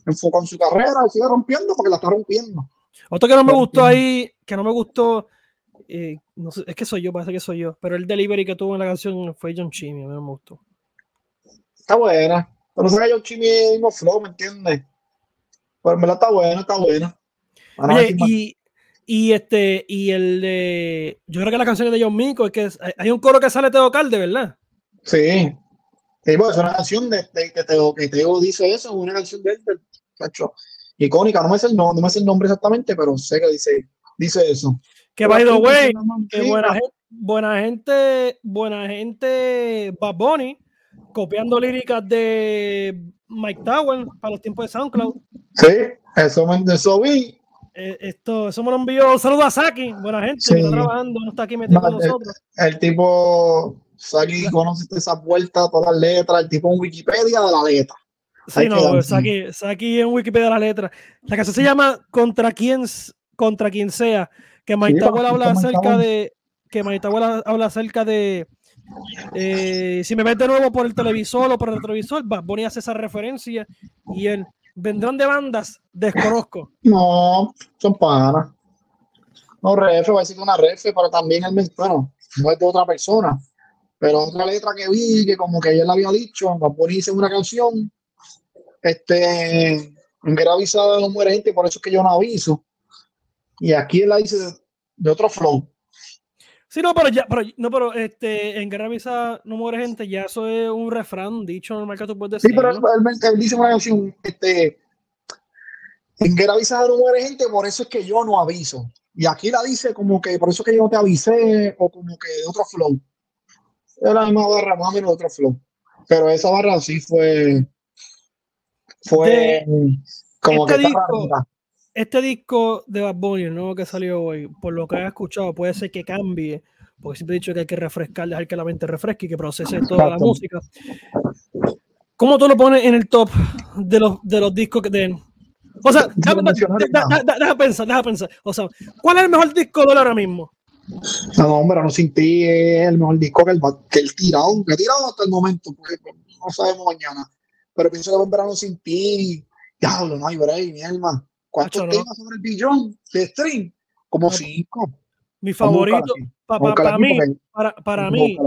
enfocado en su carrera y siga rompiendo porque la está rompiendo. Otro que no me gustó ahí, que no me gustó, eh, no sé, es que soy yo, parece que soy yo, pero el delivery que tuvo en la canción fue John Chimmy, a mí no me gustó. Está buena, pero no sé que John Chimmy es el mismo flow, ¿me entiendes? Pero en verdad está buena, está buena. Oye, y, y este, y el de. Yo creo que la canción de John Mico es que hay un coro que sale Teo Calde, ¿verdad? Sí. es una canción de, que, Teo, que Teo dice eso, una canción de él, icónica, no me, sé el, no, no me sé el nombre exactamente, pero sé que dice, dice eso. Que by the way, que buena, gente, buena gente, buena gente, Bad Bunny, copiando líricas de Mike Tower para los tiempos de SoundCloud. Sí, eso, me, eso vi. Eh, esto, eso me lo envió. Saludos a Saki, buena gente, está trabajando, no está aquí metido con nosotros. el tipo Saki conoce esa vuelta, todas las letras, el tipo en Wikipedia de la letra. Sí, no, Saki, Saki en Wikipedia de la letra. La canción se llama Contra quien, contra quien sea, que Maitawel habla acerca de que habla acerca de eh, si me ves de nuevo por el televisor o por el retrovisor, va, Bonnie hace esa referencia y él vendrán de bandas, desconozco. No, son panas. No, refe, va a decir una refe, pero también el bueno, no es de otra persona. Pero otra letra que vi, que como que ayer le había dicho, a ponerse una canción, este, que era avisada no muere gente, por eso es que yo no aviso. Y aquí él la dice de, otro flow. Sí, no, pero ya, pero, no, pero este, en Guerra Visa no muere gente, ya eso es un refrán dicho normal que tú puedes decir. Sí, pero él, dice una canción, este, En que avisa no muere gente, por eso es que yo no aviso. Y aquí la dice como que por eso es que yo no te avisé o como que de otro flow. Es la misma barra, más o menos de otro flow. Pero esa barra sí fue. Fue como este que. Disco, este disco de Bad Bunny, el nuevo que salió hoy, por lo que he escuchado, puede ser que cambie. Porque siempre he dicho que hay que refrescar, dejar que la mente refresque y que procese toda la música. ¿Cómo tú lo pones en el top de los, de los discos que den? O sea, deja, pensar, deja pensar. O sea, ¿cuál es el mejor disco de él ahora mismo? No, hombre, no sin ti es el mejor disco que el, que el tirado, que ha tirado hasta el momento, porque no sabemos mañana. Pero pienso que el verano sin ti, diablo, no hay break, mi alma. ¿Cuántos temas sobre el billón de stream? Como cinco. Mi favorito, para mí, para, para mí,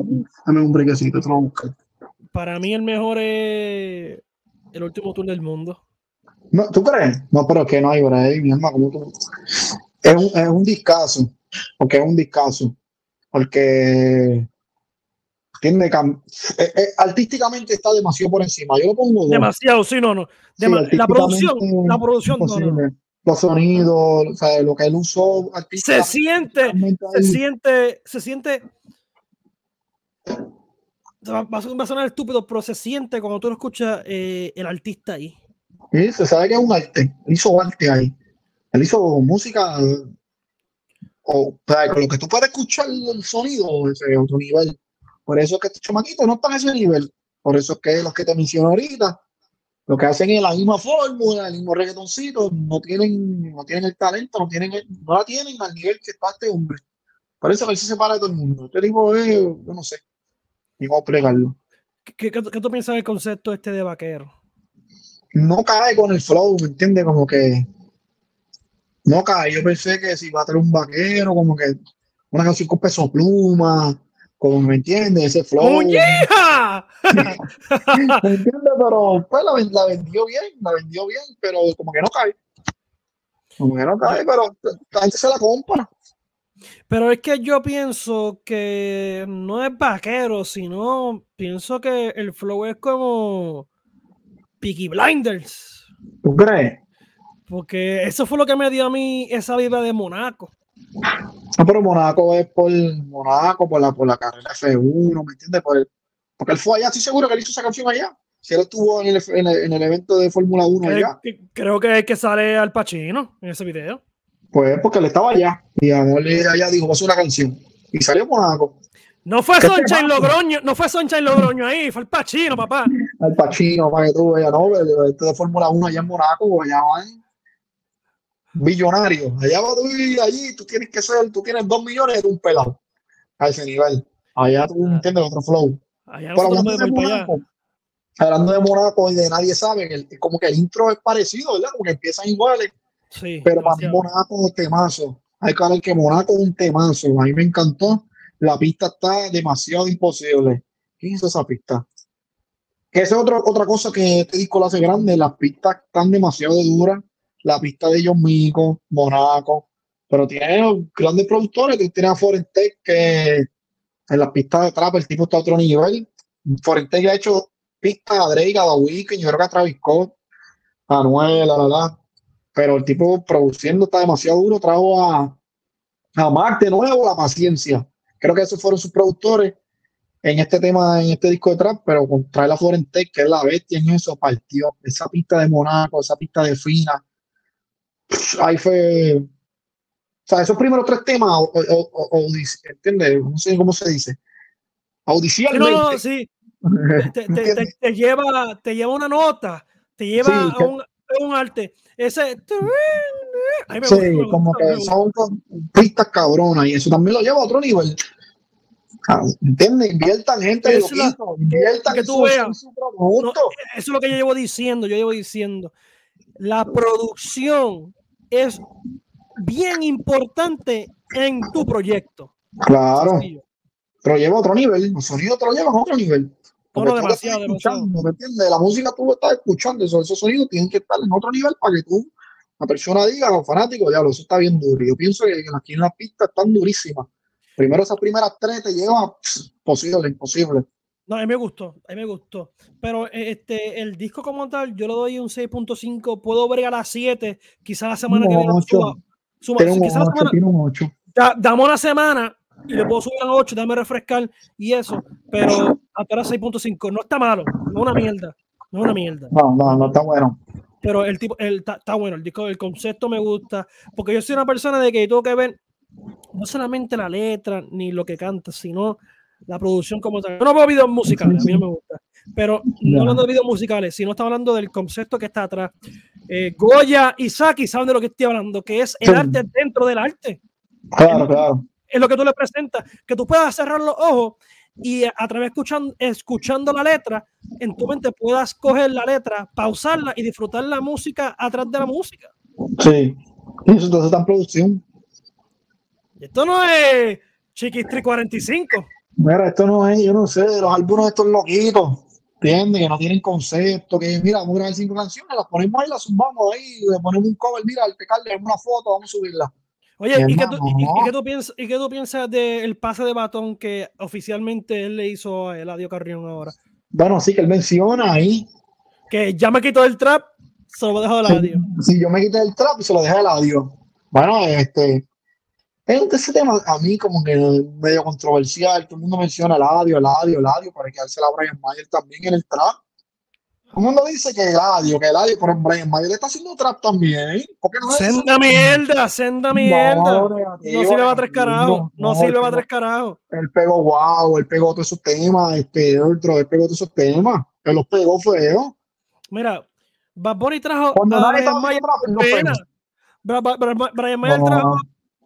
dame un brequecito, te lo voy a buscar. Para mí el mejor es el último tour del mundo. No, ¿Tú crees? No, pero es que no hay ahí, mi hermano. tú? Es un, es un discazo, porque es un discazo, porque tiene eh, eh, artísticamente está demasiado por encima. Yo lo pongo demasiado, sí, no, no. la producción, la producción, no, los sonidos, o sea, lo que él usó. Se siente, se siente, se siente va, a sonar estúpido, pero se siente cuando tú lo escuchas eh, el artista ahí. Sí, se sabe que es un arte. Él hizo arte ahí. Él hizo música. O, sea, con lo que tú puedes escuchar el sonido, ese otro nivel. Por eso es que estos chamaquitos no están a ese nivel. Por eso es que los que te menciono ahorita, lo que hacen es la misma fórmula, el mismo reggaetoncito, no tienen, no tienen el talento, no, tienen no la tienen al nivel que está este hombre. Por eso que él se separa de todo el mundo. Este tipo es, yo no sé, y vamos a plegarlo. ¿Qué, qué, tú piensas del concepto este de vaquero? No cae con el flow, ¿me entiendes? Como que no cae. Yo pensé que si va a tener un vaquero, como que una canción con peso pluma, como me entiendes, ese flow. ¡Muñeja! <laughs> ¿Me entiendes? Pero pues la, la, vendió bien, la vendió bien, pero como que no cae. Como que no cae, pero la gente se la compra. Pero es que yo pienso que no es vaquero, sino pienso que el flow es como Peaky Blinders. ¿Tú crees? Porque eso fue lo que me dio a mí esa vida de Monaco. No, pero Monaco es por Monaco, por la, por la carrera F1, ¿me entiendes? porque él fue allá, estoy seguro que él hizo esa canción allá. Si él estuvo en el, en el, evento de Fórmula 1 allá. Creo que es que sale Al Pacino en ese video. Pues porque él estaba allá y allá dijo, va a hacer una canción. Y salió Monaco. No fue Soncha en Logroño, no fue Soncha en Logroño ahí, fue el Pachino, papá. El Pachino, para que tú veas, no, este de Fórmula 1 allá en Monaco, allá van billonarios. Allá va tú y allí tú tienes que ser, tú tienes dos millones de un pelado a ese nivel. Allá tú ah. entiendes otro flow. Allá hablando, de Monaco, hablando de Monaco y de nadie sabe, como que el intro es parecido, ¿verdad? Como que empiezan iguales pero para mí Monaco es temazo. Hay que ver que Monaco es un temazo. A mí me encantó. La pista está demasiado imposible. ¿Quién hizo esa pista? Esa es otra, otra cosa que este disco lo hace grande. Las pistas están demasiado duras. La pista de ellos mismos, Monaco. Pero tiene grandes productores. que tiene a Forentec que en las pistas de trap el tipo está a otro nivel. Forentec ha hecho pistas a Drake, a The yo creo que a Travis Scott, a Noel, la, la, la pero el tipo produciendo está demasiado duro, trajo a, a Mark de nuevo, la paciencia. Creo que esos fueron sus productores en este tema, en este disco de trap, pero con traer la Florentec, que es la bestia en eso, partió. Esa pista de Monaco, esa pista de Fina. Ahí fue. O sea, esos primeros tres temas, o, o, ¿entiendes? No sé cómo se dice. Audición. No, no, sí. <laughs> te, lleva, te lleva una nota, te lleva a un, un arte. Ese. sí, como que son pistas cabronas y eso también lo lleva a otro nivel. Ah, ¿Entiendes? Inviertan gente eso inviertan que tú veas. eso es lo que yo llevo diciendo. Yo llevo diciendo. La producción es bien importante en tu proyecto. Claro. Pero lleva a otro nivel. Los sonidos te lo llevan a otro nivel. Porque no, demasiado, ¿me entiendes? La música tú estás escuchando, esos, esos sonidos tienen que estar en otro nivel para que tú, la persona diga, los fanáticos, ya, eso está bien duro. Yo pienso que aquí en la pista están durísimas. Primero esas primeras tres te llevan posible, imposible. No, a mí me gustó, a mí me gustó. Pero eh, este, el disco como tal, yo le doy un 6.5. Puedo ver a las 7, quizás la semana que viene suba. suba quizás la semana, damos una semana y le puedo subir a 8, dame refrescar y eso. Pero hasta ahora 6.5. No está malo, no es una mierda. No una mierda. No, no, no está bueno. Pero el tipo, el, está, bueno, el disco, el concepto me gusta. Porque yo soy una persona de que tengo que ver no solamente la letra ni lo que canta, sino la producción como tal. Yo no veo videos musicales, a mí no me gusta. Pero no hablando de videos musicales, sino está hablando del concepto que está atrás. Eh, Goya y Saki saben de lo que estoy hablando, que es el arte dentro del arte. Claro, claro. Es lo que tú le presentas, que tú puedas cerrar los ojos y a través escuchando, escuchando la letra, en tu mente puedas coger la letra, pausarla y disfrutar la música atrás de la música. Sí, eso entonces está en producción. Esto no es Chiquistri 45. Mira, esto no es, yo no sé, los álbumes de estos loquitos, ¿entiendes? Que no tienen concepto, que mira, vamos a grabar cinco canciones, las ponemos ahí, las zumbamos ahí, le ponemos un cover, mira, al pecar, le una foto, vamos a subirla. Oye, ¿y qué, tú, y, tú piensas, ¿y qué tú piensas del pase de batón que oficialmente él le hizo a Eladio Carrión ahora? Bueno, sí, que él menciona ahí. Que ya me quitó el trap, se lo dejó a Eladio. Sí, yo me quité el trap y se lo dejé a Eladio. Bueno, este, es ese tema a mí como que medio controversial. Todo el mundo menciona el audio, el audio, el audio, para quedarse la Brian Mayer también en el trap. Todo el mundo dice que el audio, que el audio, pero Brian Mayer está haciendo trap también. no senda mierda, senda mierda. No, no sirve a tres carajos. No, sirve a tres carajos. Él pegó wow, él pegó todos esos temas, este otro, él pegó todos esos temas. Él los pegó feo. Mira, Bad Bunny trajo Cuando a Brian Mayer. Brian Mayer trajo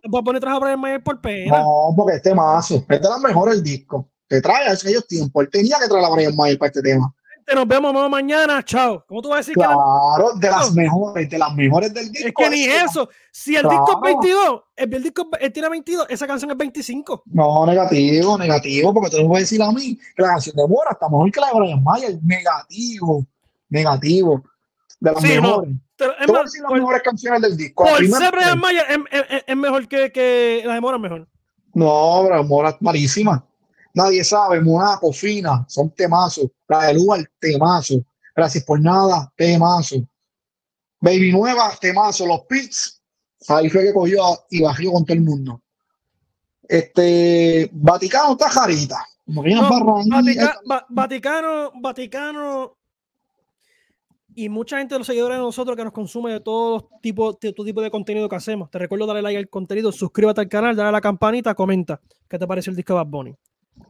Voy a poner trabajo para Brian por pena. No, porque este mazo, este es de las mejores el disco. Que trae a aquellos tiempos. Él tenía que traer a Brian Mayer para este tema. Nos vemos mañana, chao. ¿Cómo tú vas a decir claro, que Claro, de las mejores, de las mejores del disco. Es que ni eso. Si el disco es 22, el, disco él tiene 22, esa canción es 25. No, negativo, negativo, porque tú no puedes decir a mí que la canción de Mora está mejor que la de Brian Mayer. Negativo, negativo. De las mejores. Pero es más, las mejores canciones del disco. Por ser Brian Mayer es, mejor que, que la de Mora, mejor. No, pero Mora es malísima. Nadie sabe, Monaco, Fina, son temazos. La de Lugar, temazo. Gracias por nada, temazo. Baby Nueva, temazo. Los Pits, ahí fue que cogió y bajó con todo el mundo. Este, Vaticano está jarita. No, Vaticano, Vaticano y mucha gente de los seguidores de nosotros que nos consume de todo tipo, de, todo tipo de contenido que hacemos. Te recuerdo darle like al contenido, suscríbete al canal, dale a la campanita, comenta qué te parece el disco de Bad Bunny.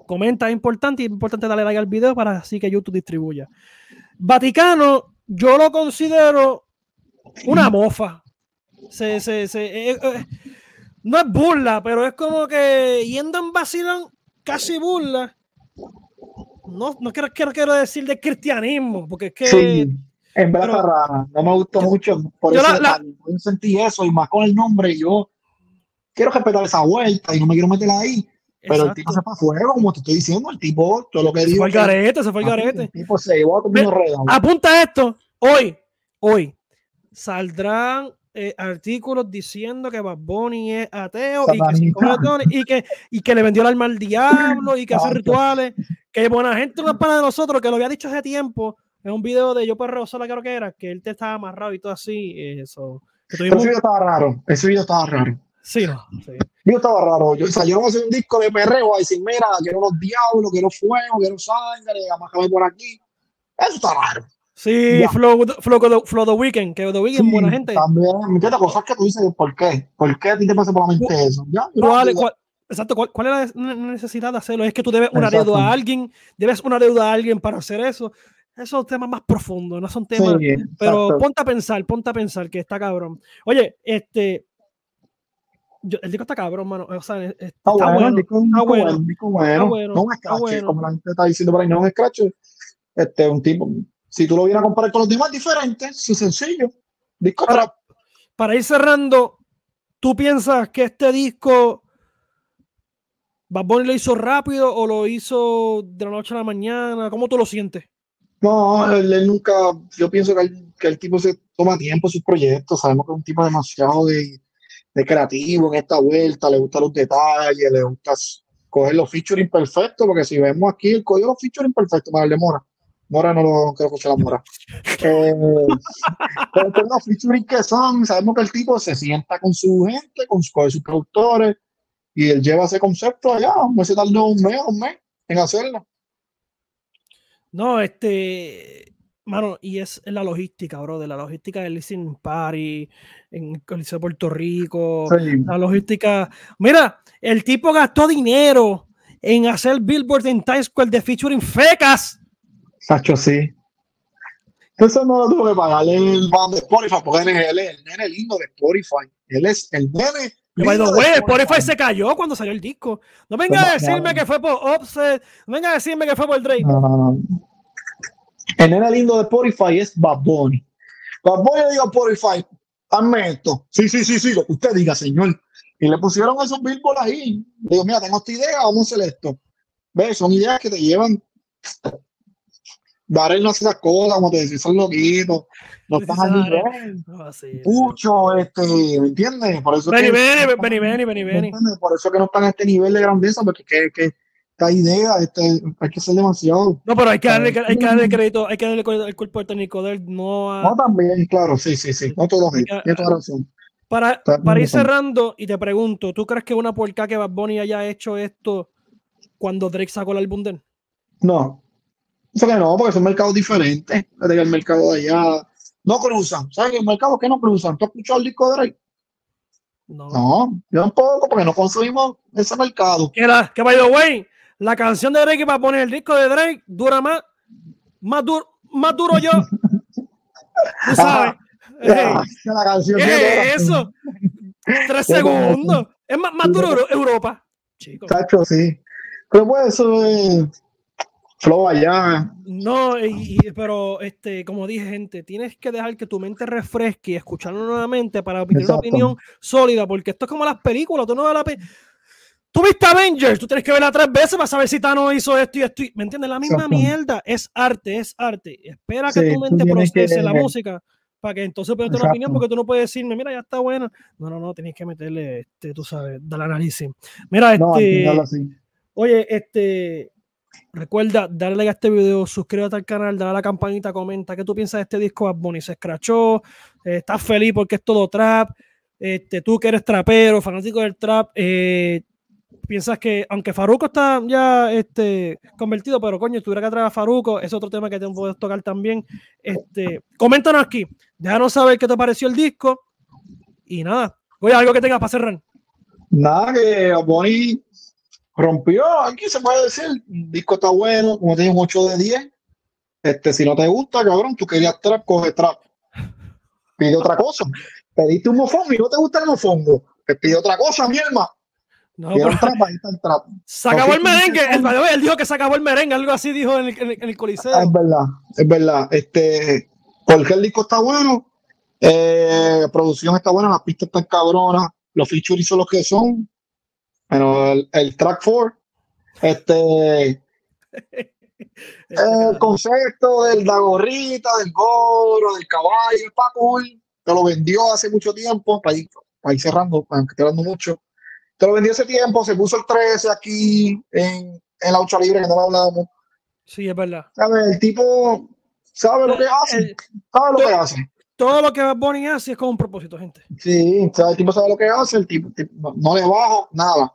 Comenta, es importante y es importante darle like al video para así que YouTube distribuya. Vaticano, yo lo considero una <laughs> mofa. Se, se, se, eh, eh, eh, no es burla, pero es como que yendo en vacilón, casi burla. No, no quiero, quiero, quiero decir de cristianismo, porque es que en verdad no me gustó mucho. Por eso la, sentí eso, y más con el nombre, yo quiero respetar esa vuelta y no me quiero meter ahí. Pero el tipo se fue a fuego, como te estoy diciendo, el tipo, todo lo que. Se fue el garete, se fue el garete. El tipo se llevó a todo Apunta esto, hoy, hoy, saldrán eh, artículos diciendo que Bad Bunny es ateo y que, y que, y, que, le vendió el alma al diablo y que hace rituales. Que buena gente, una pana de nosotros que lo había dicho hace tiempo, es un video de Yo Perreo Sola, creo que era, que él te estaba amarrado y todo así. Eso. Ese video estaba raro. Ese video estaba raro. Sí, no. Sí. Yo estaba raro. Yo, o sea, yo no voy a hacer un disco de perreo a decir, mira, quiero unos diablos, quiero fuego, quiero sangre, amájame por aquí. Eso está raro. Sí, Flow, Flow, Flow, The Weeknd, que The Weeknd es buena gente. También, entiendes cosas que tú dices, ¿por qué? ¿Por qué a ti te pasa por la mente eso? ¿Ya? ¿Cuál, cuál, exacto, ¿cuál, ¿cuál, es la necesidad de hacerlo? Es que tú debes una deuda a alguien, debes una deuda a alguien para hacer eso esos temas más profundos, no son temas. pero ponte a pensar, ponte a pensar que está cabrón. Oye, este. el disco está cabrón, mano. O sea, está, bueno, está bueno. Está bueno. No un scratch, como la gente está diciendo por ahí, no un scratch. Este, un tipo. Si tú lo vienes a comparar con los demás diferentes, es sencillo. Disco para, para ir cerrando, ¿tú piensas que este disco Bad Bunny lo hizo rápido o lo hizo de la noche a la mañana? ¿Cómo tú lo sientes? No, él, nunca, yo pienso que el, tipo se toma tiempo en sus proyectos, sabemos que es un tipo demasiado de, creativo en esta vuelta, le gustan los detalles, le gusta coger los featuring perfectos, porque si vemos aquí el código de featuring perfecto para el de Mora. Mora no lo creo que sea la Mora. <laughs> Eh, pero los featuring que son, sabemos que el tipo se sienta con su gente, con, con sus productores, y él lleva ese concepto allá, se tardó un mes, un mes en hacerlo. No, este, mano, y es la logística, bro, de la logística del Listening Party en el Coliseo de Puerto Rico, la logística. Mira, el tipo gastó dinero en hacer billboard en Times Square de featuring fecas. Sacho, sí. Eso no lo tuve que pagarle el band de Spotify, porque él es el nene lindo de Spotify. Él es el nene Spotify se cayó cuando salió el disco. No venga a decirme que fue por Offset, no venga a decirme que fue por Drake. El nene lindo de Spotify es Bad Bunny. Bad Bunny le digo a Spotify, hazme esto. Sí, sí, sí, sí, lo que usted diga, señor. Y le pusieron esos billboards ahí. Le digo, mira, tengo esta idea, vamos a hacer esto. ¿Ves? Son ideas que te llevan Darrell no hace esas cosas, como te decía, son loquitos, no están allí. Mucho, este, ¿me entiendes? Por eso Benny, Benny, Benny, Benny, Benny. Por eso que no están a este nivel de grandeza, porque que, que esta idea, este, hay que ser demasiado. No, pero hay que darle, hay que darle crédito, hay que darle el cuerpo técnico de él, no a... No, también, claro, sí, sí, sí, no todos tiene toda razón. Para, para ir cerrando, y te pregunto, ¿tú crees que una porca que Bad Bunny haya hecho esto cuando Drake sacó el álbum de él? No, que no, porque son mercados diferentes. El mercado de allá no cruzan. ¿Sabes el mercado que no cruzan? ¿Tú has escuchado el disco de Drake? No. No, yo tampoco, porque no consumimos ese mercado. Que, la, que by the way, la canción de Drake para poner el disco de Drake dura más, más, duro, más duro yo. Tú <laughs> sabes. la canción ¿Qué es eso? Tres segundos. Es más, más duro Europa. Chicos. Tacho, sí. Pero pues eso es flow allá. No, pero este, como dije, gente, tienes que dejar que tu mente refresque y escucharlo nuevamente para tener una opinión sólida, porque esto es como las películas, tú no ves la Tú viste Avengers, tú tienes que verla tres veces para saber si Thanos hizo esto y esto. ¿Me entiendes? La misma mierda. Es arte, es arte. Espera que tu mente procese la música para que entonces puedas tener una opinión, porque tú no puedes decirme, mira, ya está buena. No, no, no, tienes que meterle, este, tú sabes, dar análisis. Mira, este. oye, este Recuerda darle a este video, suscríbete al canal, dale a la campanita, comenta qué tú piensas de este disco. Bad se escrachó, eh, estás feliz porque es todo trap. Este, tú que eres trapero, fanático del trap, eh, piensas que, aunque Faruco está ya este, convertido, pero coño, tuviera que traer a Faruco, es otro tema que te puedes tocar también. Este, coméntanos aquí, déjanos saber qué te pareció el disco. Y nada, voy a algo que tengas para cerrar. Nada, que Bonnie rompió, aquí se puede decir, el disco está bueno, como te digo, un 8 de 10. Este, si no te gusta, cabrón, tú querías trap, coge trap. Pide otra cosa. Pediste un mofongo y no te gusta el mofongo. Te pide otra cosa, mi hermano. No, trap, ahí está el trap. Se acabó el merengue. El, él dijo que se acabó el merengue, algo así dijo en el, en el Coliseo. Ah, es verdad, es verdad. Este, porque el disco está bueno, eh, la producción está buena, las pistas están cabronas, los features son los que son. Bueno, el, track 4, <laughs> este, el concepto de la gorrita, del gorro, del caballo, el Paco, te lo vendió hace mucho tiempo, para ir, para ir cerrando, aunque estoy hablando mucho, te lo vendió hace tiempo, se puso el 13 aquí en, en la 8 libre que no lo hablamos. Sí, es verdad. El tipo sabe lo que hace, sabe lo que hace todo lo que Bonnie hace es con un propósito, gente. Sí, el tipo sabe lo que hace, el tipo, no, le bajo nada.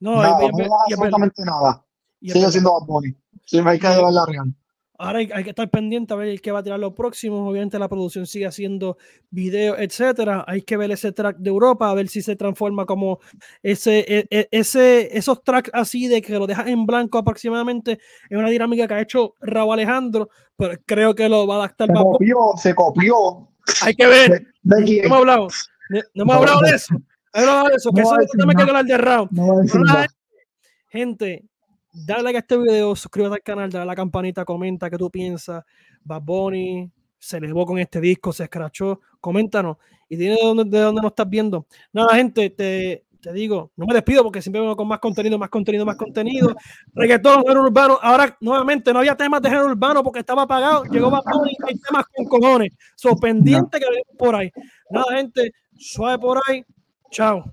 No, nada, y, no absolutamente nada. Sigue siendo Bad Bunny. Sí, hay que llevar la real. Ahora hay, que estar pendiente a ver qué va a tirar los próximos. Obviamente la producción sigue haciendo videos, etcétera. Hay que ver ese track de Europa, a ver si se transforma como ese, e, e, ese, esos tracks así de que lo dejas en blanco aproximadamente. Es una dinámica que ha hecho Raúl Alejandro, pero creo que lo va a adaptar. Se copió, se copió. Hay que ver. no hemos hablado, no hemos hablado de eso eso, que eso me hablar de round. gente, dale like a este video, suscríbete al canal, dale a la campanita, comenta qué tú piensas. Bad Bunny se elevó con este disco, se escrachó. Coméntanos y dime de dónde, de dónde nos estás viendo. Nada, gente, te, te digo, no me despido porque siempre vengo con más contenido, más contenido, más contenido. Reggaetón, género urbano. Ahora, nuevamente, no había temas de género urbano porque estaba apagado. Llegó Bad Bunny, hay temas con cojones. So, pendiente que venimos por ahí. Nada, gente, suave por ahí. Tchau.